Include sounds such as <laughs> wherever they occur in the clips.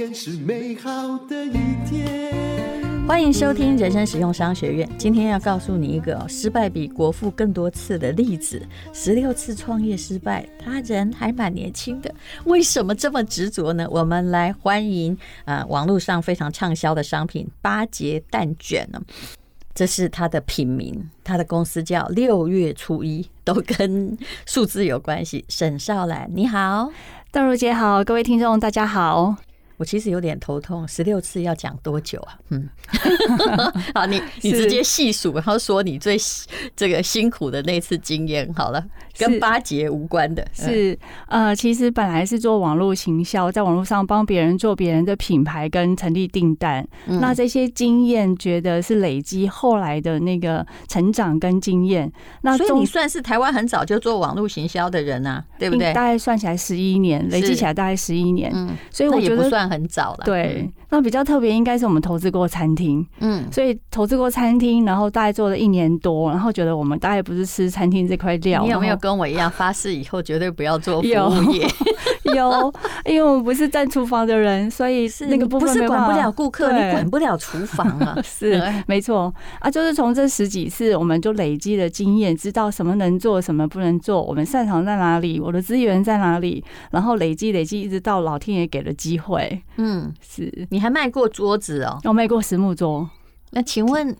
天是美好的一天。欢迎收听人生实用商学院。今天要告诉你一个失败比国富更多次的例子：十六次创业失败，他人还蛮年轻的。为什么这么执着呢？我们来欢迎啊、呃，网络上非常畅销的商品八节蛋卷呢。这是他的品名，他的公司叫六月初一，都跟数字有关系。沈少兰，你好，邓如姐好，各位听众大家好。我其实有点头痛，十六次要讲多久啊？嗯，<laughs> 好，你 <laughs> 你直接细数，然后说你最这个辛苦的那次经验好了，跟八节无关的。是呃，其实本来是做网络行销，在网络上帮别人做别人的品牌跟成立订单，那这些经验觉得是累积后来的那个成长跟经验。那所以你算是台湾很早就做网络行销的人啊，对不对？大概算起来十一年，累积起来大概十一年。嗯，所以我觉得也不算。很早了，对，那比较特别应该是我们投资过餐厅，嗯，所以投资过餐厅，然后大概做了一年多，然后觉得我们大概不是吃餐厅这块料。你有没有跟我一样发誓以后绝对不要做服务业？有，<laughs> 有，因为我们不是在厨房的人，所以是那个部分不是管不了顾客，你管不了厨房啊。<laughs> 是，没错啊，就是从这十几次，我们就累积了经验，知道什么能做，什么不能做，我们擅长在哪里，我的资源在哪里，然后累积累积，一直到老天爷给了机会。嗯，是你还卖过桌子哦？我卖过实木桌。那请问，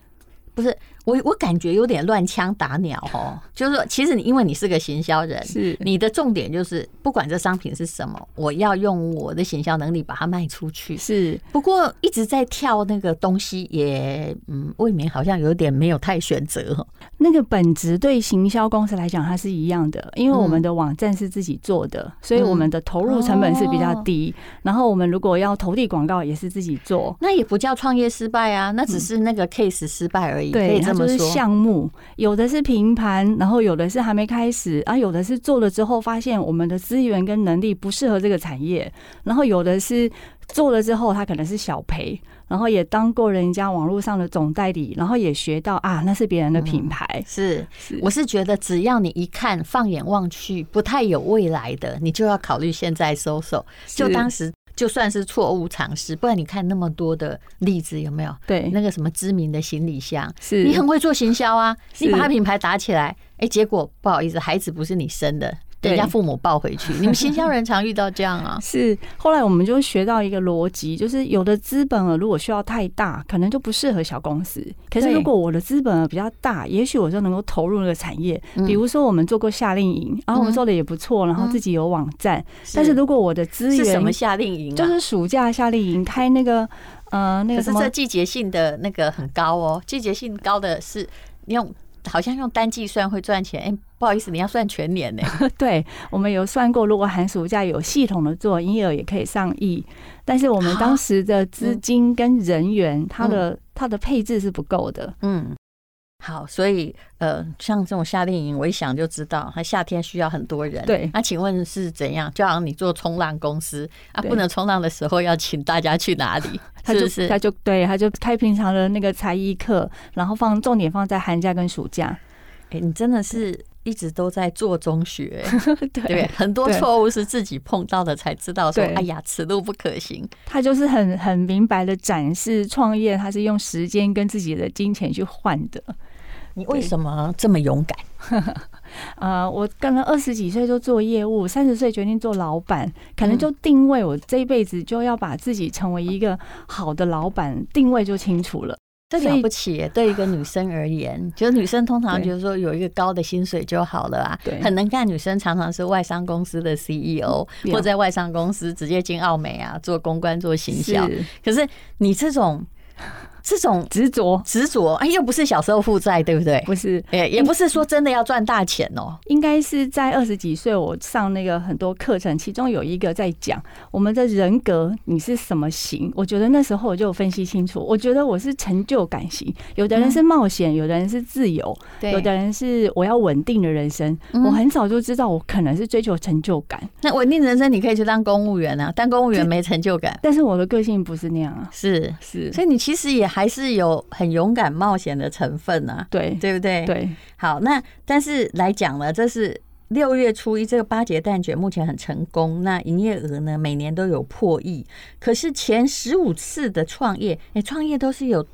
不是？我我感觉有点乱枪打鸟哦，<laughs> 就是说，其实你因为你是个行销人，是你的重点就是不管这商品是什么，我要用我的行销能力把它卖出去。是，不过一直在跳那个东西也，嗯，未免好像有点没有太选择。那个本质对行销公司来讲，它是一样的，因为我们的网站是自己做的，所以我们的投入成本是比较低。然后我们如果要投递广告，也是自己做，那也不叫创业失败啊，那只是那个 case 失败而已。对。就是项目，有的是平盘，然后有的是还没开始啊，有的是做了之后发现我们的资源跟能力不适合这个产业，然后有的是做了之后他可能是小赔，然后也当过人家网络上的总代理，然后也学到啊，那是别人的品牌。嗯、是，是，我是觉得只要你一看放眼望去不太有未来的，你就要考虑现在收手。就当时。就算是错误尝试，不然你看那么多的例子有没有？对，那个什么知名的行李箱，是你很会做行销啊，你把它品牌打起来，哎，结果不好意思，孩子不是你生的。人家父母抱回去，<laughs> 你们新疆人常遇到这样啊？是，后来我们就学到一个逻辑，就是有的资本额如果需要太大，可能就不适合小公司。可是如果我的资本额比较大，也许我就能够投入那个产业。比如说我们做过夏令营，然后我们做的也不错，然后自己有网站。但是如果我的资源是什么夏令营？就是暑假夏令营开那个呃那个什么？可是这季节性的那个很高哦，季节性高的是用。好像用单计算会赚钱，哎，不好意思，你要算全年呢。<laughs> 对，我们有算过，如果寒暑假有系统的做，营业额也可以上亿。但是我们当时的资金跟人员，它的它的配置是不够的。嗯。好，所以呃，像这种夏令营，我一想就知道，他夏天需要很多人。对，那请问是怎样？就好像你做冲浪公司啊，不能冲浪的时候要请大家去哪里？<laughs> 他就是？他就对，他就开平常的那个才艺课，然后放重点放在寒假跟暑假。哎，你真的是一直都在做中学，<laughs> 对，很多错误是自己碰到的才知道说，哎呀，此路不可行。他就是很很明白的展示创业，他是用时间跟自己的金钱去换的。你为什么这么勇敢？<laughs> 呃，我可能二十几岁就做业务，三十岁决定做老板，可能就定位我这一辈子就要把自己成为一个好的老板，定位就清楚了。这了不起，对一个女生而言，就是女生通常觉得说有一个高的薪水就好了啊。对，很能干女生常常是外商公司的 CEO，或在外商公司直接进奥美啊，做公关、做行销。可是你这种。这种执着执着，哎，又不是小时候负债，对不对？不是，也，也不是说真的要赚大钱哦。应该是在二十几岁，我上那个很多课程，其中有一个在讲我们的人格，你是什么型？我觉得那时候我就分析清楚，我觉得我是成就感型，有的人是冒险，有的人是自由，有的人是我要稳定的人生。我很早就知道我可能是追求成就感。那稳定人生，你可以去当公务员啊，当公务员没成就感。但是我的个性不是那样啊，是是，所以你其实也。还是有很勇敢冒险的成分啊，对对不对？对，好，那但是来讲呢，这是六月初一这个八节蛋卷目前很成功，那营业额呢每年都有破亿。可是前十五次的创业，哎，创业都是有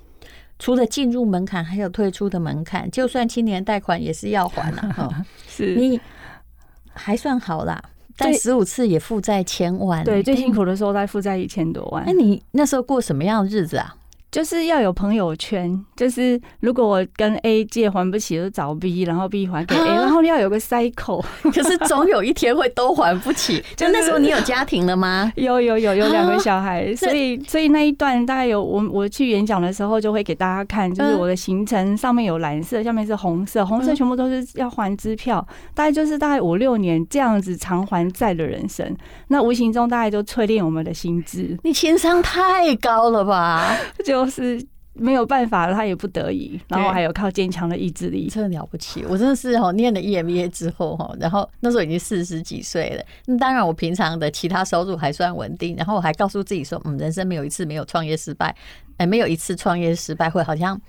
除了进入门槛，还有退出的门槛，就算青年贷款也是要还了 <laughs> 哈。是你还算好啦，但十五次也负债千万。对，最辛苦的时候在负债一千多万。那你那时候过什么样的日子啊？就是要有朋友圈，就是如果我跟 A 借还不起，就找 B，然后 B 还给 A，然后要有个 cycle。可是总有一天会都还不起。<laughs> 就那时候你有家庭了吗？有有有有两个小孩，所以所以那一段大概有我我去演讲的时候就会给大家看，就是我的行程上面有蓝色，下面是红色，红色全部都是要还支票，大概就是大概五六年这样子偿还债的人生。那无形中大概就淬炼我们的心智。你情商太高了吧？<laughs> 就。是没有办法了，他也不得已，然后还有靠坚强的意志力，真的了不起。我真的是哈，念了 EMBA 之后哈，然后那时候已经四十几岁了。那当然，我平常的其他收入还算稳定，然后我还告诉自己说，嗯，人生没有一次没有创业失败，哎，没有一次创业失败会好像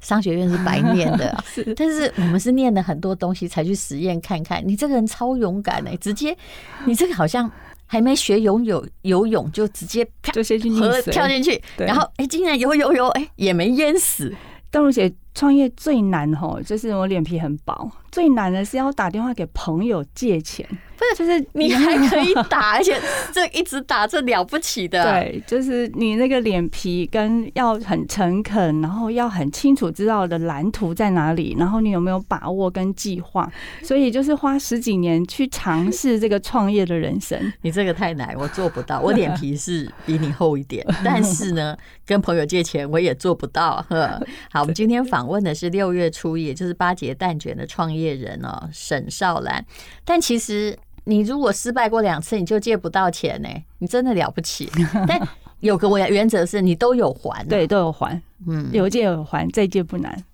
商学院是白念的。是，<laughs> 但是我们是念了很多东西才去实验看看。你这个人超勇敢哎，直接，你这个好像。还没学游泳，游泳就直接啪就先去溺水，跳进去，然后哎，竟然游游游，哎，也没淹死。邓如姐创业最难吼，就是我脸皮很薄，最难的是要打电话给朋友借钱。不是，就是你还可以 <laughs> 打，而且这一直打，这了不起的。对，就是你那个脸皮跟要很诚恳，然后要很清楚知道的蓝图在哪里，然后你有没有把握跟计划。所以就是花十几年去尝试这个创业的人生。<laughs> 你这个太难，我做不到。我脸皮是比你厚一点，<laughs> 但是呢，跟朋友借钱我也做不到。呵，好，我们今天访问的是六月初，也就是八节蛋卷的创业人哦，沈少兰。但其实。你如果失败过两次，你就借不到钱呢？你真的了不起。但有个原原则是你都有还，对，都有还。嗯，有借有还，再借不难。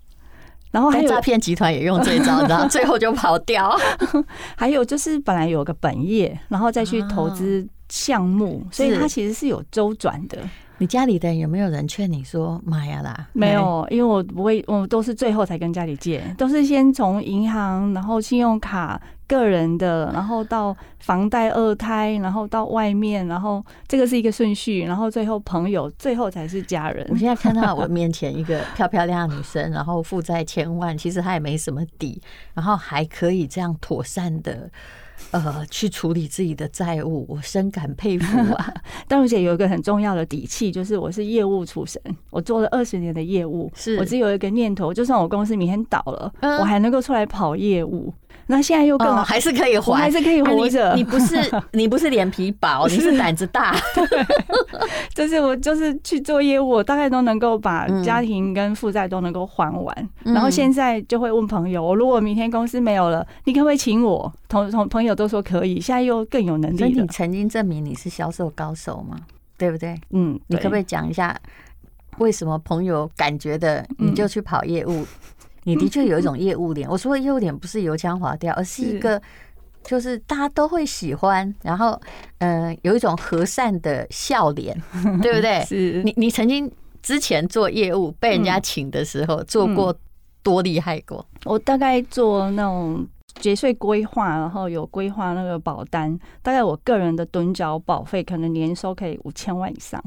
然后还有诈骗集团也用这一招，然后最后就跑掉。<laughs> 还有就是本来有个本业，然后再去投资项目，所以它其实是有周转的。你家里的人有没有人劝你说妈呀啦？没有，因为我不会，我都是最后才跟家里借，都是先从银行，然后信用卡。个人的，然后到房贷二胎，然后到外面，然后这个是一个顺序，然后最后朋友，最后才是家人。我现在看到我面前一个漂漂亮亮女生，然后负债千万，其实她也没什么底，然后还可以这样妥善的呃去处理自己的债务，我深感佩服啊。但如姐有一个很重要的底气，就是我是业务出身，我做了二十年的业务，是我只有一个念头，就算我公司明天倒了，我还能够出来跑业务。那现在又更还是可以还，还是可以活着，啊。你不是你不是脸皮薄，<laughs> 你是胆子大。就是我就是去做业务，我大概都能够把家庭跟负债都能够还完。嗯、然后现在就会问朋友，我如果明天公司没有了，你可不可以请我？同同朋友都说可以。现在又更有能力。所以你曾经证明你是销售高手吗？对不对？嗯，你可不可以讲一下为什么朋友感觉的你就去跑业务？嗯你的确有一 <laughs> 种业务脸，我说的业务脸不是油腔滑调，而是一个就是大家都会喜欢，然后嗯，有一种和善的笑脸，<laughs> 对不对？是你你曾经之前做业务被人家请的时候做过多厉害过？我大概做那种节税规划，然后有规划那个保单，大概我个人的趸缴保费可能年收可以五千万以上。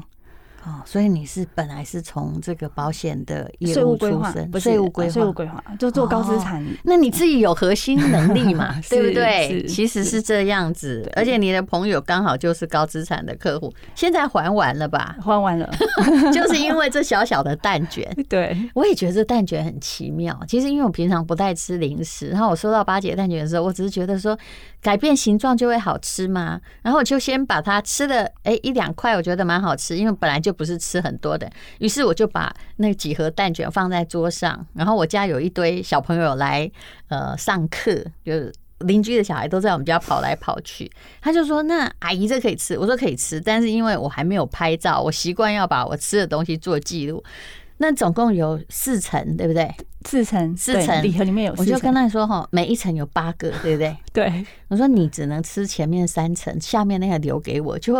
哦，所以你是本来是从这个保险的业务出身，不是税务规划，税务规划就做高资产。那你自己有核心能力嘛？<laughs> 对不对？其实是这样子，而且你的朋友刚好就是高资产的客户，现在还完了吧？还完了，<laughs> 就是因为这小小的蛋卷。<laughs> 对，我也觉得这蛋卷很奇妙。其实因为我平常不太吃零食，然后我收到八节蛋卷的时候，我只是觉得说改变形状就会好吃吗，然后我就先把它吃了，哎，一两块，我觉得蛮好吃，因为本来就。不是吃很多的，于是我就把那几盒蛋卷放在桌上，然后我家有一堆小朋友来呃上课，就是邻居的小孩都在我们家跑来跑去，他就说：“那阿姨这可以吃？”我说：“可以吃。”但是因为我还没有拍照，我习惯要把我吃的东西做记录。那总共有四层，对不对？四层，四层礼盒里面有，我就跟他说：“哈，每一层有八个，对不对？”对，我说你只能吃前面三层，下面那个留给我。就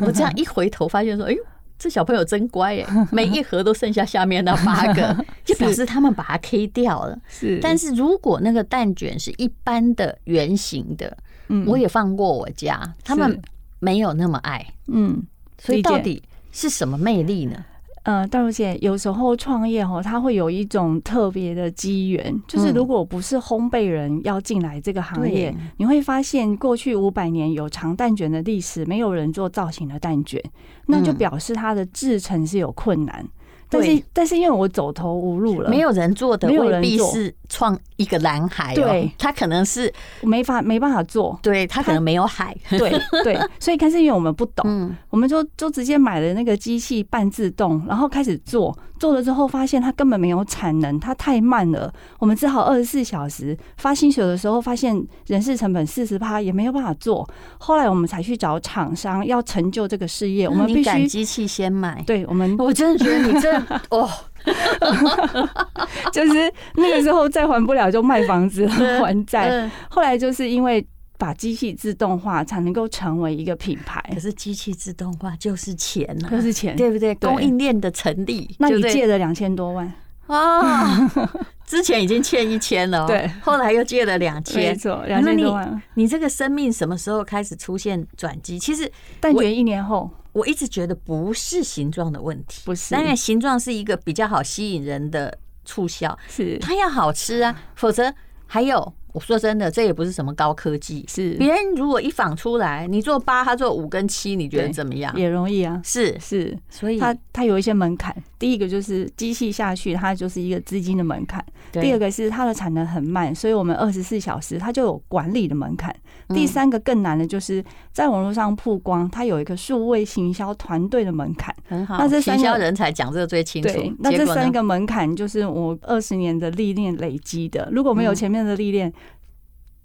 我这样一回头，发现说：“哎呦。”这小朋友真乖耶，每一盒都剩下下面那八个，<laughs> 就表示他们把它 K 掉了。是，但是如果那个蛋卷是一般的圆形的，嗯，我也放过我家，他们没有那么爱，嗯，所以到底是什么魅力呢？呃，大如姐，有时候创业哈，它会有一种特别的机缘，就是如果不是烘焙人要进来这个行业，你会发现过去五百年有长蛋卷的历史，没有人做造型的蛋卷，那就表示它的制成是有困难。但是，但是因为我走投无路了，没有人做的，未必是创一个蓝海。对，他可能是没法没办法做，对他可能没有海。<laughs> 对对，所以开始因为我们不懂，我们就就直接买了那个机器半自动，然后开始做。做了之后，发现它根本没有产能，它太慢了。我们只好二十四小时发薪水的时候，发现人事成本四十趴也没有办法做。后来我们才去找厂商，要成就这个事业，我们必须机器先买。对我们，<laughs> 我真的觉得你这 <laughs> 哦，<laughs> 就是那个时候再还不了就卖房子还债。后来就是因为。把机器自动化才能够成为一个品牌，可是机器自动化就是钱就是钱，对不对？供应链的成立，那你借了两千多万啊？<laughs> 之前已经欠一千了，对，后来又借了两千，没错，两千多万。你这个生命什么时候开始出现转机？其实但觉一年后，我一直觉得不是形状的问题，不是，当然形状是一个比较好吸引人的促销，是它要好吃啊，否则还有。我说真的，这也不是什么高科技。是别人如果一仿出来，你做八，他做五跟七，你觉得怎么样？也容易啊。是是，所以它它有一些门槛。第一个就是机器下去，它就是一个资金的门槛。第二个是它的产能很慢，所以我们二十四小时它就有管理的门槛。第三个更难的就是在网络上曝光，它有一个数位行销团队的门槛。很好，那这行销人才讲这个最清楚。对，那这三个门槛就是我二十年的历练累积的。如果没有前面的历练，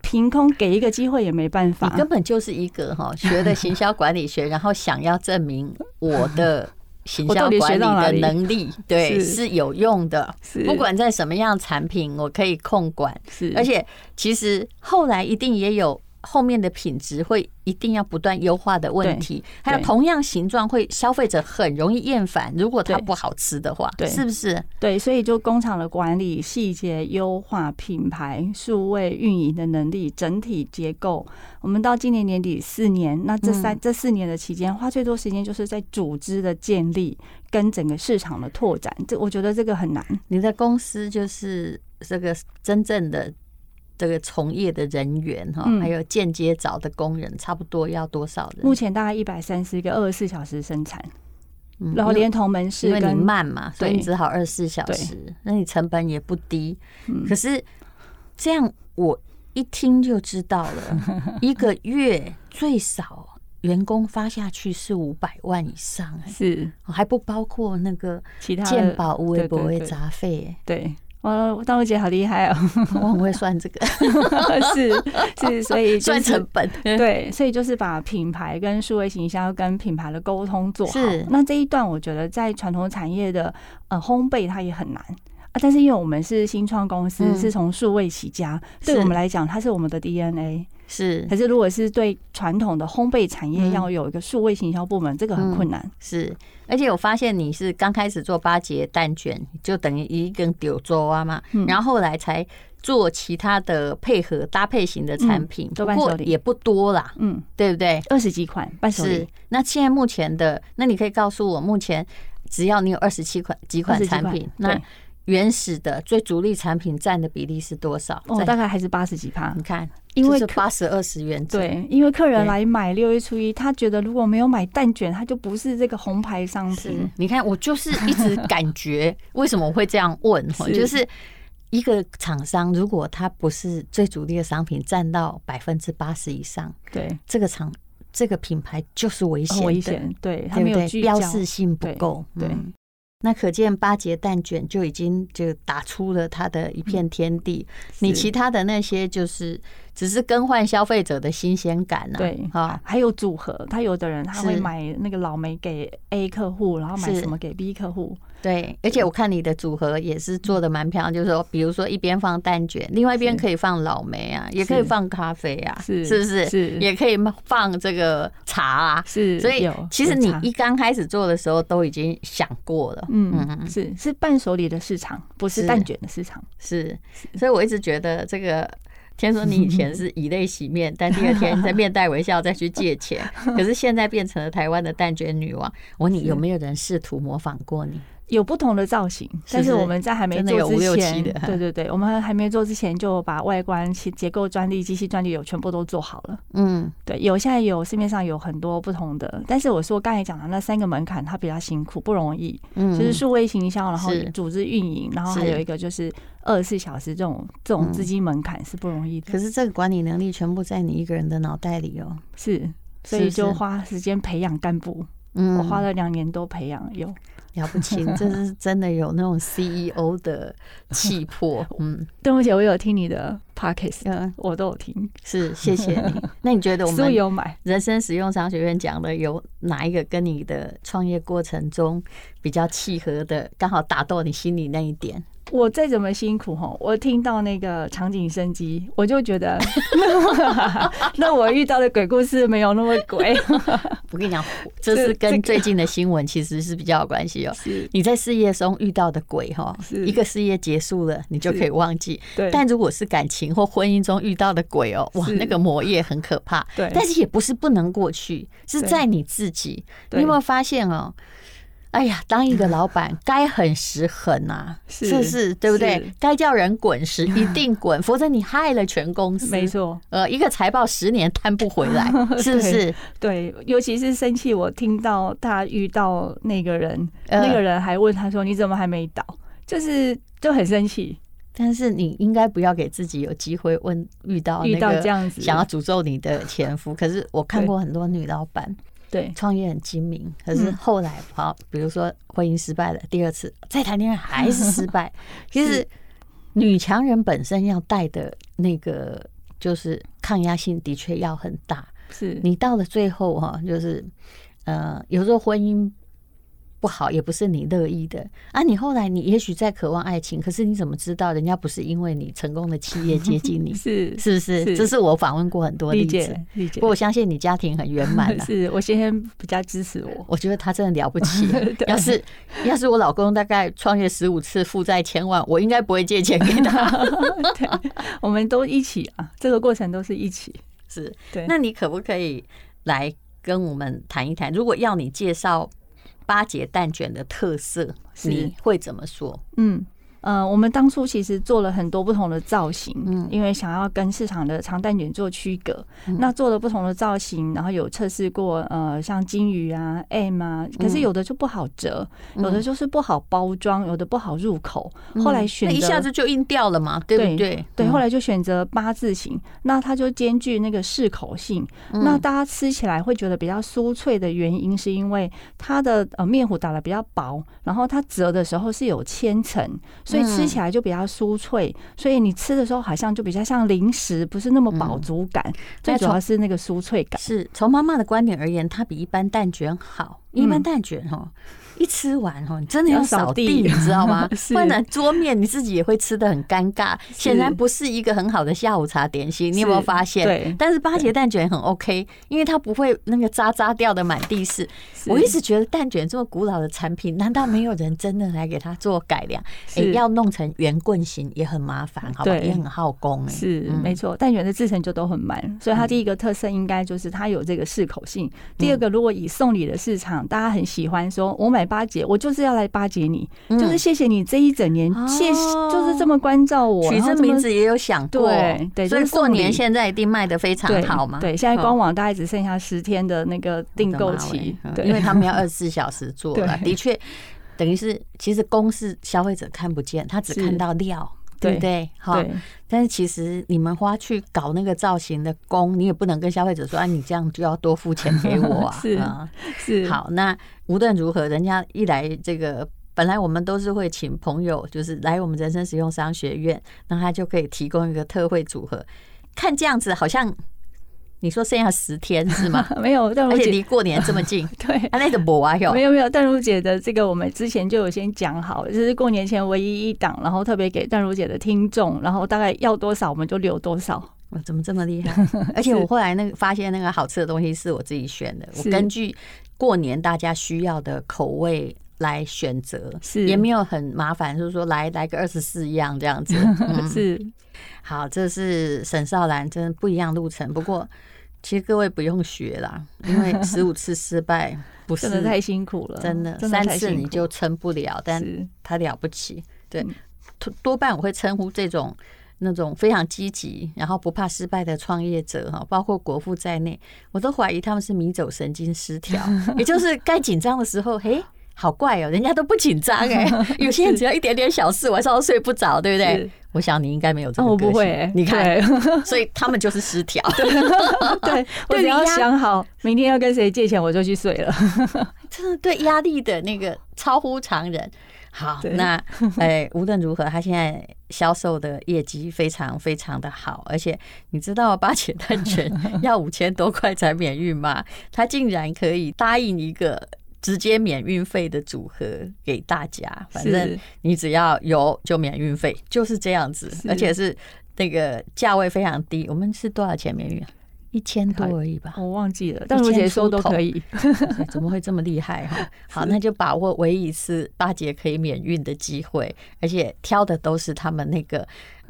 凭空给一个机会也没办法，你根本就是一个哈学的行销管理学，然后想要证明我的行销管理的能力，<laughs> 对，是有用的。不管在什么样产品，我可以控管。是，而且其实后来一定也有后面的品质会。一定要不断优化的问题，还有同样形状会消费者很容易厌烦。如果它不好吃的话，对，是不是？对，所以就工厂的管理细节优化、品牌数位运营的能力、整体结构，我们到今年年底四年，那这三这四年的期间，花最多时间就是在组织的建立跟整个市场的拓展。这我觉得这个很难。你的公司就是这个真正的。这个从业的人员哈，还有间接找的工人，差不多要多少人？目前大概一百三十个，二十四小时生产，然后连同门市，因为你慢嘛，所以你只好二十四小时，那你成本也不低。可是这样我一听就知道了，一个月最少员工发下去是五百万以上，是还不包括那个其他健保、无微不微杂费，对。哦，大如姐好厉害哦！<laughs> 我很会算这个，是 <laughs> 是，<laughs> 所以算成本。对，所以就是把品牌跟数位行销跟品牌的沟通做好。是，那这一段我觉得在传统产业的呃烘焙它也很难啊，但是因为我们是新创公司，是从数位起家，对我们来讲它是我们的 DNA。是，可是如果是对传统的烘焙产业要有一个数位行销部门，这个很困难。是。而且我发现你是刚开始做八节蛋卷，就等于一根柳州啊嘛，然后后来才做其他的配合搭配型的产品，不过也不多啦，嗯，对不对？二十几款伴手礼。是。那现在目前的，那你可以告诉我，目前只要你有二十七款几款产品，那原始的最主力产品占的比例是多少？哦，大概还是八十几趴。你看。因为八十二十元，对，因为客人来买六一初一，他觉得如果没有买蛋卷，他就不是这个红牌商品。你看，我就是一直 <laughs> 感觉，为什么我会这样问？就是一个厂商，如果他不是最主力的商品占到百分之八十以上，对，这个厂这个品牌就是危险，危险，对，它没有标志性不够，对。那可见八节蛋卷就已经就打出了它的一片天地。你其他的那些就是。只是更换消费者的新鲜感啊。对，啊，还有组合，他有的人他会买那个老梅给 A 客户，然后买什么给 B 客户。对，而且我看你的组合也是做的蛮漂亮，就是说，比如说一边放蛋卷，另外一边可以放老梅啊，也可以放咖啡啊，是是不是？是，也可以放这个茶啊，是。所以其实你一刚开始做的时候都已经想过了，嗯嗯，是是伴手礼的市场，不是蛋卷的市场，是。所以我一直觉得这个。听说你以前是 <laughs> 以泪洗面，但第二天再面带微笑再去借钱，<laughs> 可是现在变成了台湾的蛋卷女王。我问你有没有人试图模仿过你？有不同的造型，但是我们在还没做之前，对对对，我们还没做之前就把外观、其结构专利、机器专利有全部都做好了。嗯，对，有现在有市面上有很多不同的，但是我说刚才讲的那三个门槛，它比较辛苦，不容易。嗯，就是数位行销，然后组织运营，然后还有一个就是二十四小时这种这种资金门槛是不容易的。可是这个管理能力全部在你一个人的脑袋里哦。是，所以就花时间培养干部。嗯，我花了两年多培养有。了不起，<laughs> 这是真的有那种 CEO 的气魄。<laughs> 嗯，对不起，我有听你的 Podcast，嗯，我都有听，是谢谢你。<laughs> 那你觉得我们有买人生实用商学院讲的有哪一个跟你的创业过程中比较契合的，刚好打到你心里那一点？我再怎么辛苦哈，我听到那个场景生机，我就觉得，<laughs> 那我遇到的鬼故事没有那么鬼。<laughs> 我跟你讲，这是跟最近的新闻其实是比较有关系哦。你在事业中遇到的鬼哈，一个事业结束了，你就可以忘记。但如果是感情或婚姻中遇到的鬼哦，哇，那个魔业很可怕。对，但是也不是不能过去，是在你自己。你有没有发现哦？哎呀，当一个老板，该狠时狠呐，<laughs> 是不是？对不对？该叫人滚时一定滚，否则你害了全公司。没错，呃，一个财报十年摊不回来，<laughs> 是不是？对，尤其是生气，我听到他遇到那个人，那个人还问他说：“你怎么还没倒？”就是就很生气。但是你应该不要给自己有机会问遇到遇到这样子想要诅咒你的前夫。可是我看过很多女老板。对，创业很精明，可是后来好，比如说婚姻失败了，第二次再谈恋爱还是失败。<laughs> 其实女强人本身要带的那个就是抗压性的确要很大。是你到了最后哈，就是呃，有时候婚姻。不好也不是你乐意的啊！你后来你也许在渴望爱情，可是你怎么知道人家不是因为你成功的企业接近你？<laughs> 是是不是？是这是我访问过很多例子，理解。理解。不过我相信你家庭很圆满。<laughs> 是我先生比较支持我，我觉得他真的了不起。<laughs> 要是要是我老公大概创业十五次负债千万，我应该不会借钱给他。对，我们都一起啊，这个过程都是一起。是对。那你可不可以来跟我们谈一谈？如果要你介绍。八节蛋卷的特色，你会怎么说？嗯。呃，我们当初其实做了很多不同的造型，嗯，因为想要跟市场的长蛋卷做区隔，那做了不同的造型，然后有测试过，呃，像金鱼啊、M 啊，可是有的就不好折，有的就是不好包装，有的不好入口。后来选择一下子就硬掉了嘛，对不对？对，后来就选择八字形，那它就兼具那个适口性，那大家吃起来会觉得比较酥脆的原因，是因为它的呃面糊打的比较薄，然后它折的时候是有千层。所以吃起来就比较酥脆，所以你吃的时候好像就比较像零食，不是那么饱足感。最主要是那个酥脆感。是从妈妈的观点而言，它比一般蛋卷好。一般蛋卷哈。一吃完哦，你真的要扫地，你知道吗？<laughs> 不然桌面你自己也会吃的很尴尬，显然不是一个很好的下午茶点心。你有没有发现？对。但是八节蛋卷很 OK，因为它不会那个渣渣掉的满地是。我一直觉得蛋卷这么古老的产品，难道没有人真的来给它做改良？哎，要弄成圆棍形也很麻烦，好吧？也很耗工。是没错，蛋卷的制成就都很慢，所以它第一个特色应该就是它有这个适口性。第二个，如果以送礼的市场，大家很喜欢说，我买。巴结我就是要来巴结你，就是谢谢你这一整年，谢就是这么关照我。取这名字也有想过，对对，所以过年现在一定卖的非常好嘛。对，现在官网大概只剩下十天的那个订购期，因为他们要二十四小时做了。<laughs> 的确，等于是其实公是消费者看不见，他只看到料。对不对？好，但是其实你们花去搞那个造型的工，你也不能跟消费者说，啊，你这样就要多付钱给我啊。<laughs> 是啊，是。好，那无论如何，人家一来这个，本来我们都是会请朋友，就是来我们人生实用商学院，那他就可以提供一个特惠组合。看这样子好像。你说剩下十天是吗？<laughs> 没有，但而且离过年这么近，<laughs> 对，啊，那个博啊，有没有没有？淡如姐的这个我们之前就有先讲好，就是过年前唯一一档，然后特别给淡如姐的听众，然后大概要多少我们就留多少。我，怎么这么厉害？<laughs> 而且我后来那个发现那个好吃的东西是我自己选的，我根据过年大家需要的口味来选择，是也没有很麻烦，就是说来来个二十四样这样子。嗯、是好，这是沈少兰，真的不一样路程，不过。其实各位不用学啦，因为十五次失败不是 <laughs> 真的太辛苦了，真的三次你就撑不了，但他了不起。对，多半我会称呼这种那种非常积极，然后不怕失败的创业者哈，包括国父在内，我都怀疑他们是迷走神经失调，<laughs> 也就是该紧张的时候，嘿。好怪哦，人家都不紧张哎，<laughs> <laughs> 有些人只要一点点小事，晚上都睡不着，对不对？我想你应该没有这么我不会，你看，<laughs> 所以他们就是失调。对，我只要想好明天要跟谁借钱，我就去睡了。真的对压力的那个超乎常人。好，那哎，无论如何，他现在销售的业绩非常非常的好，而且你知道八节蛋卷要五千多块才免运吗？他竟然可以答应一个。直接免运费的组合给大家，反正你只要有就免运费，就是这样子，而且是那个价位非常低。我们是多少钱免运？一千多而已吧，我忘记了。但是我姐说都可以，怎么会这么厉害哈？<laughs> 好，那就把握唯一一次八节可以免运的机会，而且挑的都是他们那个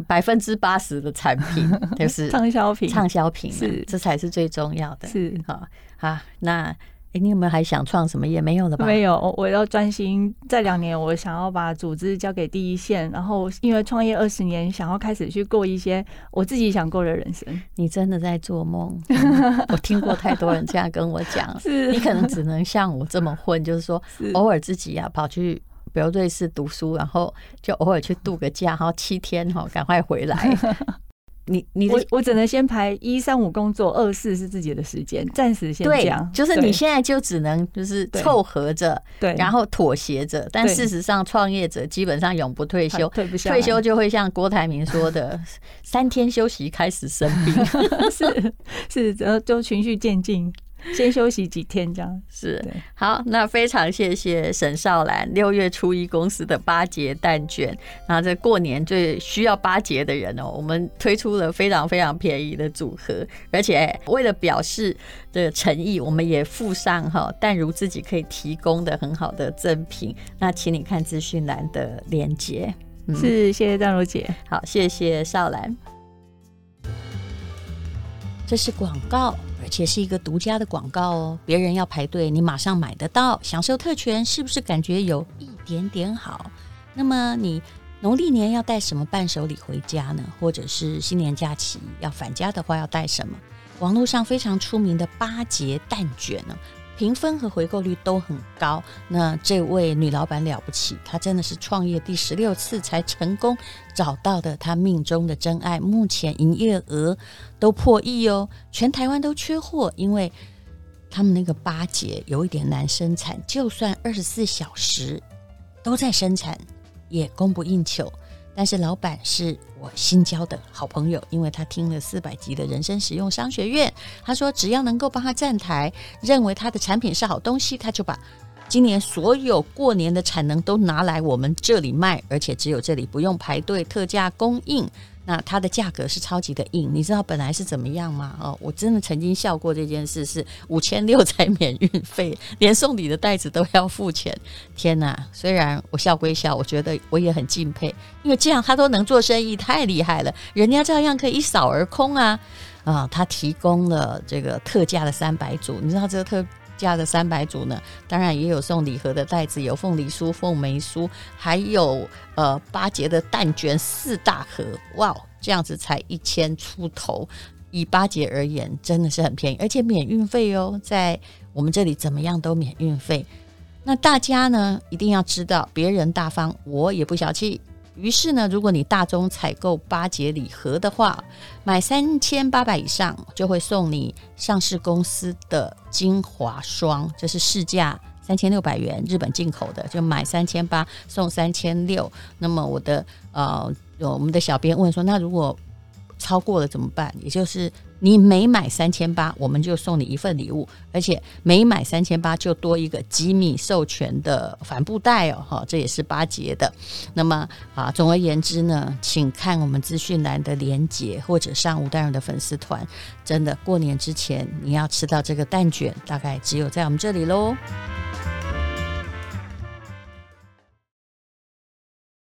百分之八十的产品，<laughs> 就是畅销品，畅销品是这才是最重要的。是好，好那。欸、你有没有还想创什么业？没有了吧？没有，我要专心。这两年，我想要把组织交给第一线，然后因为创业二十年，想要开始去过一些我自己想过的人生。你真的在做梦？嗯、<laughs> 我听过太多人这样跟我讲，是你可能只能像我这么混，就是说 <laughs> 偶尔自己啊跑去比如瑞士读书，然后就偶尔去度个假，然后七天哈赶快回来。你你我我只能先排一三五工作，二四是自己的时间，暂时先这样。就是你现在就只能就是凑合着，对，然后妥协着。但事实上，创业者基本上永不退休，退不下，退休就会像郭台铭说的，三天休息开始生病，<laughs> 是是，然后就循序渐进。先休息几天，这样是好。那非常谢谢沈少兰六月初一公司的八节蛋卷。然后在过年最需要八节的人哦，我们推出了非常非常便宜的组合，而且为了表示的诚意，我们也附上哈淡如自己可以提供的很好的赠品。那请你看资讯栏的链接。嗯、是，谢谢淡如姐。好，谢谢少兰。这是广告。而且是一个独家的广告哦，别人要排队，你马上买得到，享受特权，是不是感觉有一点点好？那么你农历年要带什么伴手礼回家呢？或者是新年假期要返家的话，要带什么？网络上非常出名的八节蛋卷呢？评分和回购率都很高。那这位女老板了不起，她真的是创业第十六次才成功找到的她命中的真爱。目前营业额都破亿哦，全台湾都缺货，因为他们那个八节有一点难生产，就算二十四小时都在生产，也供不应求。但是老板是我新交的好朋友，因为他听了四百集的人生实用商学院，他说只要能够帮他站台，认为他的产品是好东西，他就把今年所有过年的产能都拿来我们这里卖，而且只有这里不用排队，特价供应。那它的价格是超级的硬，你知道本来是怎么样吗？哦，我真的曾经笑过这件事，是五千六才免运费，连送礼的袋子都要付钱。天哪！虽然我笑归笑，我觉得我也很敬佩，因为这样他都能做生意，太厉害了。人家照样可以一扫而空啊！啊，他提供了这个特价的三百组，你知道这个特。加的三百组呢，当然也有送礼盒的袋子，有凤梨酥、凤梅酥，还有呃八节的蛋卷四大盒，哇，这样子才一千出头，以八节而言真的是很便宜，而且免运费哦，在我们这里怎么样都免运费。那大家呢一定要知道，别人大方，我也不小气。于是呢，如果你大宗采购八节礼盒的话，买三千八百以上就会送你上市公司的精华霜，这是市价三千六百元，日本进口的，就买三千八送三千六。那么我的呃，我们的小编问说，那如果超过了怎么办？也就是你每买三千八，我们就送你一份礼物，而且每买三千八就多一个吉米授权的帆布袋哦，哈，这也是八节的。那么啊，总而言之呢，请看我们资讯栏的连结，或者上吴淡如的粉丝团。真的，过年之前你要吃到这个蛋卷，大概只有在我们这里喽。